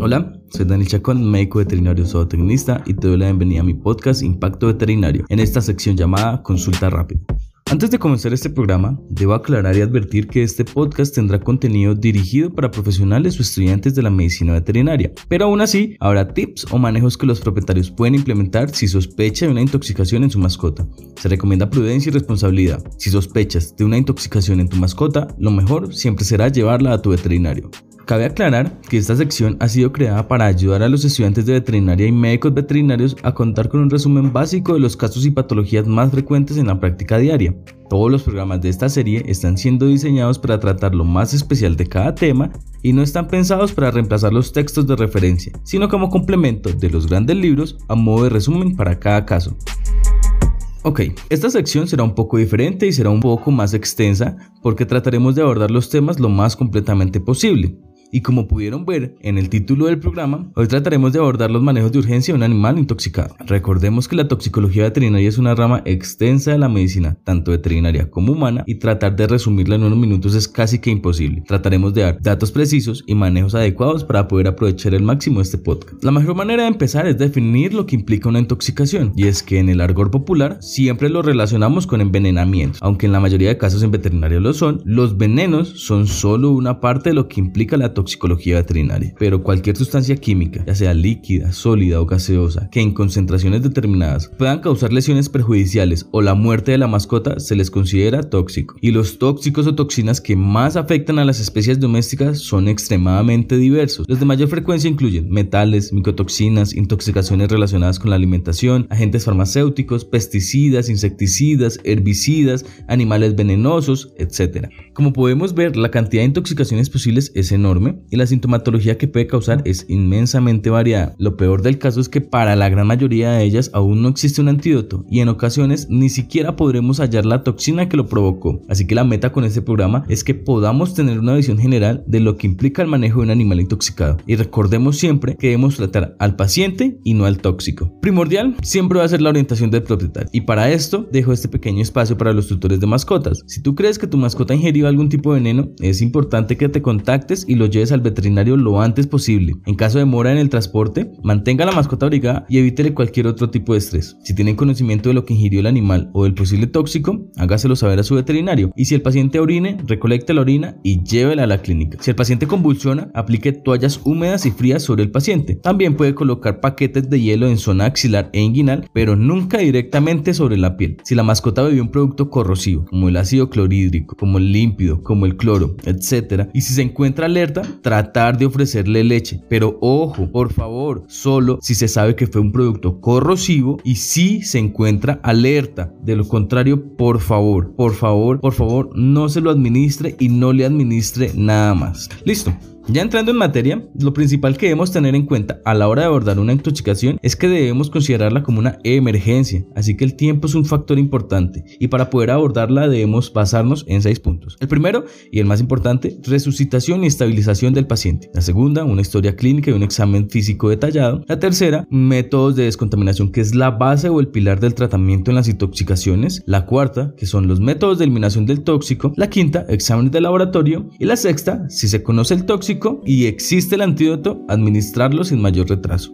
Hola, soy Daniel Chacón, médico veterinario zootecnista y te doy la bienvenida a mi podcast Impacto Veterinario en esta sección llamada Consulta Rápida. Antes de comenzar este programa, debo aclarar y advertir que este podcast tendrá contenido dirigido para profesionales o estudiantes de la medicina veterinaria, pero aún así habrá tips o manejos que los propietarios pueden implementar si sospecha de una intoxicación en su mascota. Se recomienda prudencia y responsabilidad. Si sospechas de una intoxicación en tu mascota, lo mejor siempre será llevarla a tu veterinario. Cabe aclarar que esta sección ha sido creada para ayudar a los estudiantes de veterinaria y médicos veterinarios a contar con un resumen básico de los casos y patologías más frecuentes en la práctica diaria. Todos los programas de esta serie están siendo diseñados para tratar lo más especial de cada tema y no están pensados para reemplazar los textos de referencia, sino como complemento de los grandes libros a modo de resumen para cada caso. Ok, esta sección será un poco diferente y será un poco más extensa porque trataremos de abordar los temas lo más completamente posible. Y como pudieron ver en el título del programa, hoy trataremos de abordar los manejos de urgencia de un animal intoxicado. Recordemos que la toxicología veterinaria es una rama extensa de la medicina, tanto veterinaria como humana, y tratar de resumirla en unos minutos es casi que imposible. Trataremos de dar datos precisos y manejos adecuados para poder aprovechar el máximo este podcast. La mejor manera de empezar es definir lo que implica una intoxicación, y es que en el argor popular siempre lo relacionamos con envenenamiento, aunque en la mayoría de casos en veterinaria lo son, los venenos son solo una parte de lo que implica la toxicología veterinaria, pero cualquier sustancia química, ya sea líquida, sólida o gaseosa, que en concentraciones determinadas puedan causar lesiones perjudiciales o la muerte de la mascota, se les considera tóxico. Y los tóxicos o toxinas que más afectan a las especies domésticas son extremadamente diversos. Los de mayor frecuencia incluyen metales, micotoxinas, intoxicaciones relacionadas con la alimentación, agentes farmacéuticos, pesticidas, insecticidas, herbicidas, animales venenosos, etc. Como podemos ver, la cantidad de intoxicaciones posibles es enorme y la sintomatología que puede causar es inmensamente variada. Lo peor del caso es que para la gran mayoría de ellas aún no existe un antídoto y en ocasiones ni siquiera podremos hallar la toxina que lo provocó. Así que la meta con este programa es que podamos tener una visión general de lo que implica el manejo de un animal intoxicado. Y recordemos siempre que debemos tratar al paciente y no al tóxico. Primordial siempre va a ser la orientación del propietario. Y para esto dejo este pequeño espacio para los tutores de mascotas. Si tú crees que tu mascota ingerió algún tipo de veneno, es importante que te contactes y lo lleves al veterinario lo antes posible. En caso de demora en el transporte, mantenga la mascota abrigada y evítele cualquier otro tipo de estrés. Si tienen conocimiento de lo que ingirió el animal o del posible tóxico, hágaselo saber a su veterinario. Y si el paciente orine, recolecte la orina y llévela a la clínica. Si el paciente convulsiona, aplique toallas húmedas y frías sobre el paciente. También puede colocar paquetes de hielo en zona axilar e inguinal, pero nunca directamente sobre la piel. Si la mascota bebió un producto corrosivo, como el ácido clorhídrico, como el límpido, como el cloro, etc. Y si se encuentra alerta, tratar de ofrecerle leche. Pero ojo, por favor, solo si se sabe que fue un producto corrosivo y si se encuentra alerta. De lo contrario, por favor, por favor, por favor, no se lo administre y no le administre nada más. Listo. Ya entrando en materia, lo principal que debemos tener en cuenta a la hora de abordar una intoxicación es que debemos considerarla como una emergencia, así que el tiempo es un factor importante y para poder abordarla debemos basarnos en seis puntos. El primero y el más importante, resucitación y estabilización del paciente. La segunda, una historia clínica y un examen físico detallado. La tercera, métodos de descontaminación que es la base o el pilar del tratamiento en las intoxicaciones. La cuarta, que son los métodos de eliminación del tóxico. La quinta, exámenes de laboratorio. Y la sexta, si se conoce el tóxico, y existe el antídoto, administrarlo sin mayor retraso.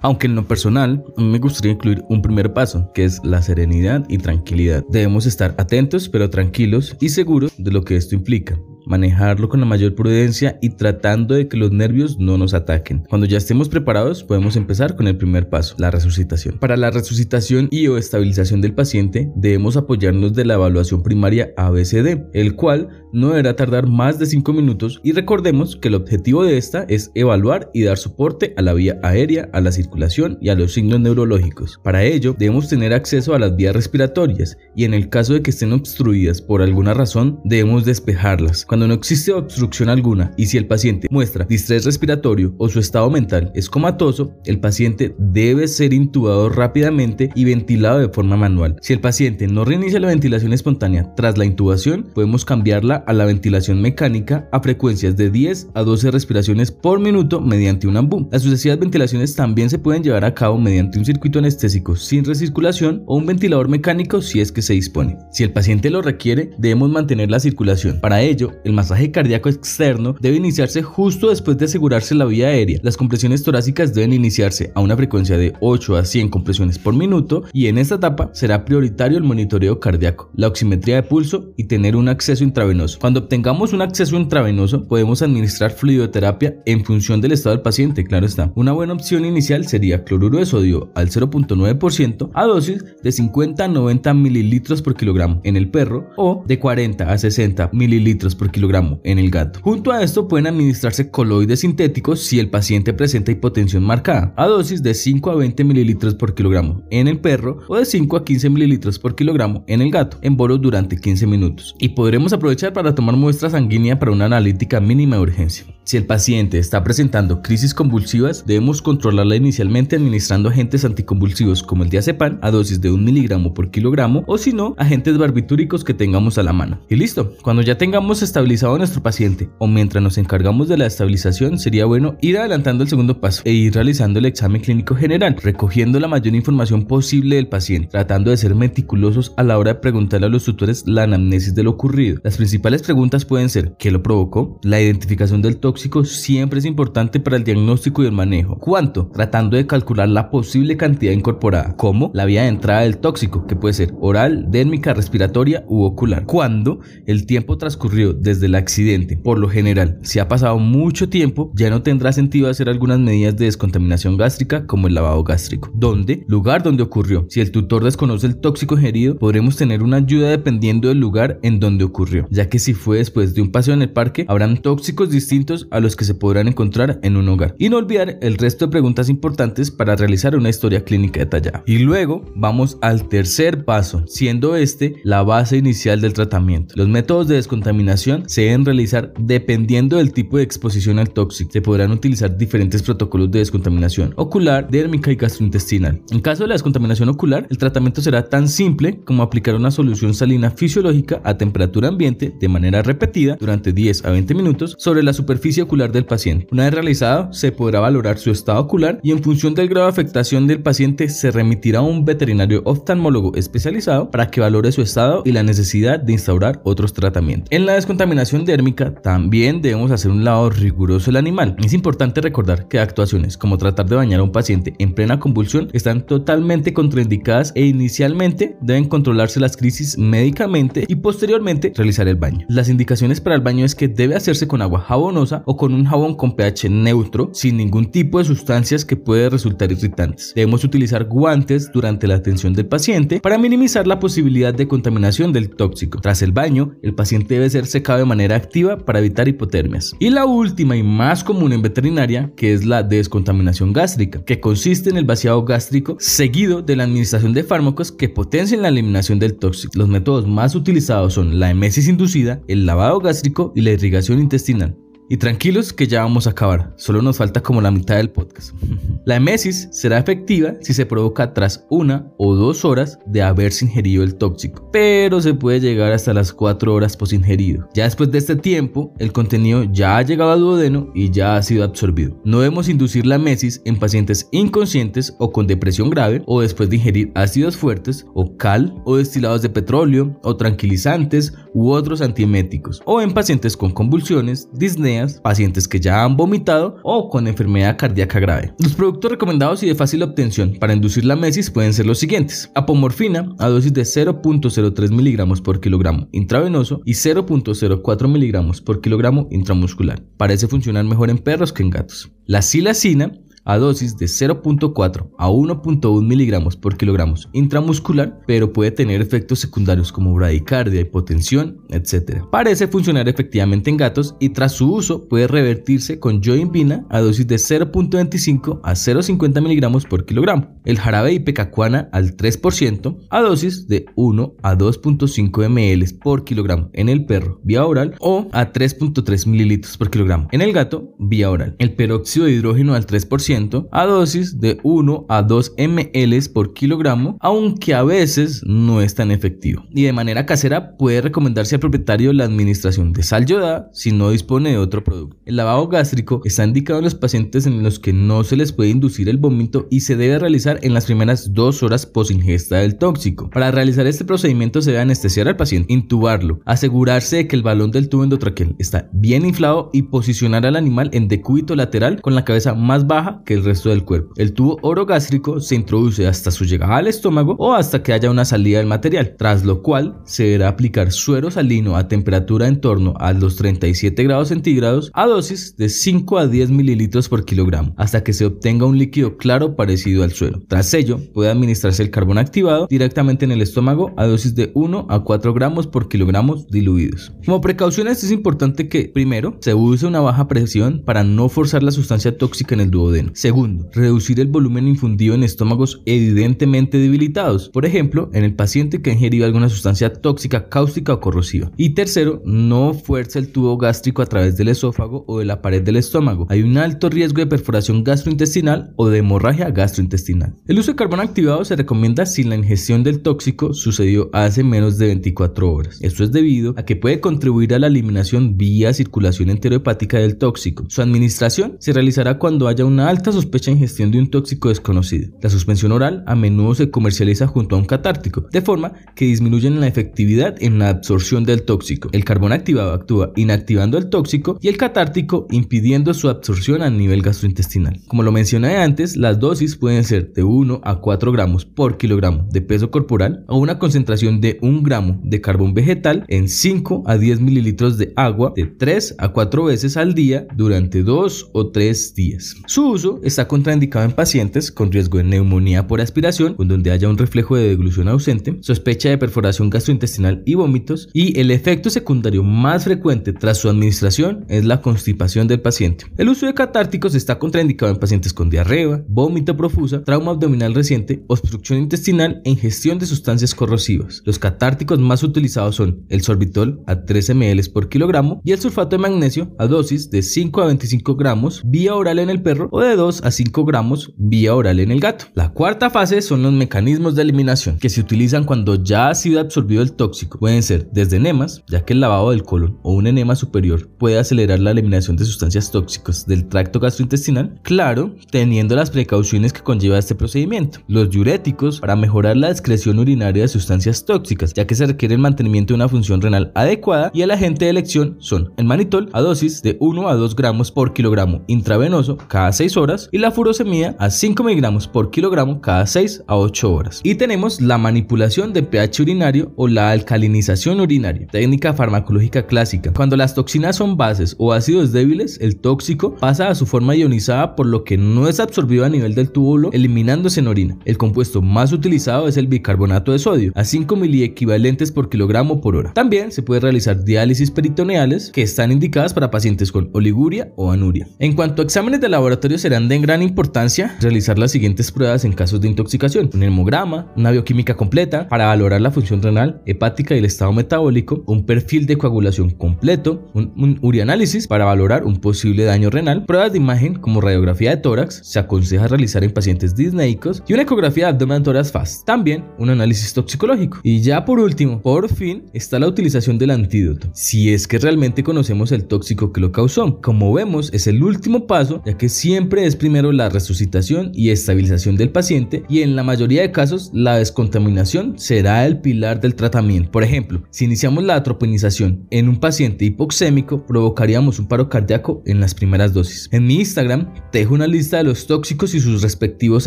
Aunque en lo personal, me gustaría incluir un primer paso, que es la serenidad y tranquilidad. Debemos estar atentos pero tranquilos y seguros de lo que esto implica manejarlo con la mayor prudencia y tratando de que los nervios no nos ataquen. Cuando ya estemos preparados, podemos empezar con el primer paso, la resucitación. Para la resucitación y o estabilización del paciente, debemos apoyarnos de la evaluación primaria ABCD, el cual no deberá tardar más de 5 minutos y recordemos que el objetivo de esta es evaluar y dar soporte a la vía aérea, a la circulación y a los signos neurológicos. Para ello, debemos tener acceso a las vías respiratorias y en el caso de que estén obstruidas por alguna razón, debemos despejarlas. Cuando no existe obstrucción alguna y si el paciente muestra distrés respiratorio o su estado mental es comatoso, el paciente debe ser intubado rápidamente y ventilado de forma manual. Si el paciente no reinicia la ventilación espontánea tras la intubación, podemos cambiarla a la ventilación mecánica a frecuencias de 10 a 12 respiraciones por minuto mediante un ambú. Las sucesivas ventilaciones también se pueden llevar a cabo mediante un circuito anestésico sin recirculación o un ventilador mecánico si es que se dispone. Si el paciente lo requiere, debemos mantener la circulación. Para ello, el masaje cardíaco externo debe iniciarse justo después de asegurarse la vía aérea. Las compresiones torácicas deben iniciarse a una frecuencia de 8 a 100 compresiones por minuto y en esta etapa será prioritario el monitoreo cardíaco, la oximetría de pulso y tener un acceso intravenoso. Cuando obtengamos un acceso intravenoso podemos administrar fluidoterapia en función del estado del paciente, claro está. Una buena opción inicial sería cloruro de sodio al 0.9% a dosis de 50 a 90 mililitros por kilogramo en el perro o de 40 a 60 mililitros por kilogramo en el gato. Junto a esto pueden administrarse coloides sintéticos si el paciente presenta hipotensión marcada a dosis de 5 a 20 mililitros por kilogramo en el perro o de 5 a 15 mililitros por kilogramo en el gato en bolos durante 15 minutos. Y podremos aprovechar para tomar muestra sanguínea para una analítica mínima de urgencia. Si el paciente está presentando crisis convulsivas, debemos controlarla inicialmente administrando agentes anticonvulsivos como el diazepam a dosis de 1 miligramo por kilogramo o si no, agentes barbitúricos que tengamos a la mano. Y listo, cuando ya tengamos estabilizado a nuestro paciente o mientras nos encargamos de la estabilización, sería bueno ir adelantando el segundo paso e ir realizando el examen clínico general, recogiendo la mayor información posible del paciente, tratando de ser meticulosos a la hora de preguntarle a los tutores la anamnesis de lo ocurrido. Las principales preguntas pueden ser ¿qué lo provocó? La identificación del tóxico siempre es importante para el diagnóstico y el manejo. ¿Cuánto? Tratando de calcular la posible cantidad incorporada. ¿Cómo? La vía de entrada del tóxico, que puede ser oral, dérmica, respiratoria u ocular. ¿Cuándo? El tiempo transcurrido desde el accidente. Por lo general, si ha pasado mucho tiempo, ya no tendrá sentido hacer algunas medidas de descontaminación gástrica como el lavado gástrico. ¿Dónde? Lugar donde ocurrió. Si el tutor desconoce el tóxico ingerido, podremos tener una ayuda dependiendo del lugar en donde ocurrió, ya que si fue después de un paseo en el parque, habrán tóxicos distintos a los que se podrán encontrar en un hogar. Y no olvidar el resto de preguntas importantes para realizar una historia clínica detallada. Y luego vamos al tercer paso, siendo este la base inicial del tratamiento. Los métodos de descontaminación se deben realizar dependiendo del tipo de exposición al tóxico. Se podrán utilizar diferentes protocolos de descontaminación ocular, dérmica y gastrointestinal. En caso de la descontaminación ocular, el tratamiento será tan simple como aplicar una solución salina fisiológica a temperatura ambiente de manera repetida durante 10 a 20 minutos sobre la superficie ocular del paciente. Una vez realizado, se podrá valorar su estado ocular y en función del grado de afectación del paciente se remitirá a un veterinario oftalmólogo especializado para que valore su estado y la necesidad de instaurar otros tratamientos. En la descontaminación dérmica también debemos hacer un lavado riguroso del animal. Es importante recordar que actuaciones como tratar de bañar a un paciente en plena convulsión están totalmente contraindicadas e inicialmente deben controlarse las crisis médicamente y posteriormente realizar el baño. Las indicaciones para el baño es que debe hacerse con agua jabonosa o con un jabón con pH neutro sin ningún tipo de sustancias que puede resultar irritantes. Debemos utilizar guantes durante la atención del paciente para minimizar la posibilidad de contaminación del tóxico. Tras el baño, el paciente debe ser secado de manera activa para evitar hipotermias. Y la última y más común en veterinaria, que es la descontaminación gástrica, que consiste en el vaciado gástrico seguido de la administración de fármacos que potencien la eliminación del tóxico. Los métodos más utilizados son la emesis inducida, el lavado gástrico y la irrigación intestinal. Y tranquilos que ya vamos a acabar, solo nos falta como la mitad del podcast. La emesis será efectiva si se provoca tras una o dos horas de haberse ingerido el tóxico, pero se puede llegar hasta las cuatro horas post ingerido. Ya después de este tiempo, el contenido ya ha llegado al duodeno y ya ha sido absorbido. No debemos inducir la emesis en pacientes inconscientes o con depresión grave o después de ingerir ácidos fuertes o cal o destilados de petróleo o tranquilizantes u otros antieméticos o en pacientes con convulsiones, disnea pacientes que ya han vomitado o con enfermedad cardíaca grave. Los productos recomendados y de fácil obtención para inducir la mesis pueden ser los siguientes. Apomorfina a dosis de 0.03 miligramos por kilogramo intravenoso y 0.04 miligramos por kilogramo intramuscular. Parece funcionar mejor en perros que en gatos. La silacina a dosis de 0.4 a 1.1 miligramos por kilogramo intramuscular, pero puede tener efectos secundarios como bradicardia, hipotensión, etc. Parece funcionar efectivamente en gatos y tras su uso puede revertirse con joinvina a dosis de 0.25 a 0.50 miligramos por kilogramo. El jarabe ipecacuana al 3% a dosis de 1 a 2.5 ml por kilogramo en el perro vía oral o a 3.3 mililitros por kilogramo en el gato vía oral. El peróxido de hidrógeno al 3% 10% a dosis de 1 a 2 ml por kilogramo, aunque a veces no es tan efectivo. Y de manera casera puede recomendarse al propietario la administración de sal yodada si no dispone de otro producto. El lavado gástrico está indicado en los pacientes en los que no se les puede inducir el vómito y se debe realizar en las primeras dos horas post ingesta del tóxico. Para realizar este procedimiento se debe anestesiar al paciente, intubarlo, asegurarse de que el balón del tubo endotraqueal está bien inflado y posicionar al animal en decúbito lateral con la cabeza más baja que el resto del cuerpo. El tubo orogástrico se introduce hasta su llegada al estómago o hasta que haya una salida del material, tras lo cual se deberá aplicar suero salino a temperatura en torno a los 37 grados centígrados a dosis de 5 a 10 mililitros por kilogramo, hasta que se obtenga un líquido claro parecido al suero. Tras ello, puede administrarse el carbón activado directamente en el estómago a dosis de 1 a 4 gramos por kilogramos diluidos. Como precauciones es importante que, primero, se use una baja presión para no forzar la sustancia tóxica en el duodeno. Segundo, reducir el volumen infundido en estómagos evidentemente debilitados, por ejemplo, en el paciente que ha ingerido alguna sustancia tóxica, cáustica o corrosiva. Y tercero, no fuerza el tubo gástrico a través del esófago o de la pared del estómago. Hay un alto riesgo de perforación gastrointestinal o de hemorragia gastrointestinal. El uso de carbón activado se recomienda si la ingestión del tóxico sucedió hace menos de 24 horas. Esto es debido a que puede contribuir a la eliminación vía circulación enterohepática del tóxico. Su administración se realizará cuando haya una alta sospecha de ingestión de un tóxico desconocido. La suspensión oral a menudo se comercializa junto a un catártico, de forma que disminuyen la efectividad en la absorción del tóxico. El carbón activado actúa inactivando el tóxico y el catártico impidiendo su absorción a nivel gastrointestinal. Como lo mencioné antes, las dosis pueden ser de 1 a 4 gramos por kilogramo de peso corporal o una concentración de 1 gramo de carbón vegetal en 5 a 10 mililitros de agua de 3 a 4 veces al día durante 2 o 3 días. Su uso está contraindicado en pacientes con riesgo de neumonía por aspiración, con donde haya un reflejo de deglución ausente, sospecha de perforación gastrointestinal y vómitos, y el efecto secundario más frecuente tras su administración es la constipación del paciente. El uso de catárticos está contraindicado en pacientes con diarrea, vómito profusa, trauma abdominal reciente, obstrucción intestinal e ingestión de sustancias corrosivas. Los catárticos más utilizados son el sorbitol a 3 ml por kilogramo y el sulfato de magnesio a dosis de 5 a 25 gramos vía oral en el perro o de 2 a 5 gramos vía oral en el gato. La cuarta fase son los mecanismos de eliminación que se utilizan cuando ya ha sido absorbido el tóxico. Pueden ser desde enemas, ya que el lavado del colon o un enema superior puede acelerar la eliminación de sustancias tóxicas del tracto gastrointestinal, claro, teniendo las precauciones que conlleva este procedimiento. Los diuréticos para mejorar la excreción urinaria de sustancias tóxicas, ya que se requiere el mantenimiento de una función renal adecuada y el agente de elección son el manitol a dosis de 1 a 2 gramos por kilogramo intravenoso cada 6 horas y la furosemida a 5 miligramos por kilogramo cada 6 a 8 horas. Y tenemos la manipulación de pH urinario o la alcalinización urinaria, técnica farmacológica clásica. Cuando las toxinas son bases o ácidos débiles, el tóxico pasa a su forma ionizada por lo que no es absorbido a nivel del túbulo, eliminándose en orina. El compuesto más utilizado es el bicarbonato de sodio, a 5 miliequivalentes por kilogramo por hora. También se puede realizar diálisis peritoneales que están indicadas para pacientes con oliguria o anuria. En cuanto a exámenes de laboratorio serán de gran importancia realizar las siguientes pruebas en casos de intoxicación. Un hemograma, una bioquímica completa para valorar la función renal, hepática y el estado metabólico, un perfil de coagulación completo, un, urianálisis para valorar un posible daño renal, pruebas de imagen como radiografía de tórax, se aconseja realizar en pacientes disneicos y una ecografía de abdomen tórax FAST. También un análisis toxicológico. Y ya por último, por fin, está la utilización del antídoto. Si es que realmente conocemos el tóxico que lo causó. Como vemos, es el último paso, ya que siempre es primero la resucitación y estabilización del paciente y en la mayoría de casos la descontaminación será el pilar del tratamiento. Por ejemplo, si iniciamos la atropinización en un paciente hipoxémico, provocaríamos un paro cardíaco en las primeras dosis. En mi Instagram te dejo una lista de los tóxicos y sus respectivos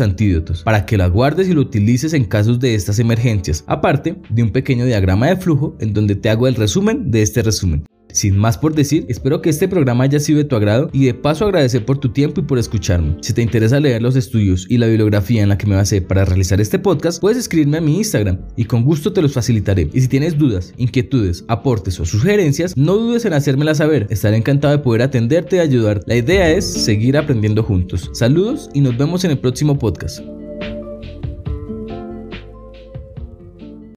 antídotos para que la guardes y lo utilices en casos de estas emergencias, aparte de un pequeño diagrama de flujo en donde te hago el resumen de este resumen. Sin más por decir, espero que este programa haya sido de tu agrado y de paso agradecer por tu tiempo y por escucharme. Si te interesa leer los estudios y la bibliografía en la que me basé para realizar este podcast, puedes escribirme a mi Instagram y con gusto te los facilitaré. Y si tienes dudas, inquietudes, aportes o sugerencias, no dudes en hacérmela saber. Estaré encantado de poder atenderte y ayudar. La idea es seguir aprendiendo juntos. Saludos y nos vemos en el próximo podcast.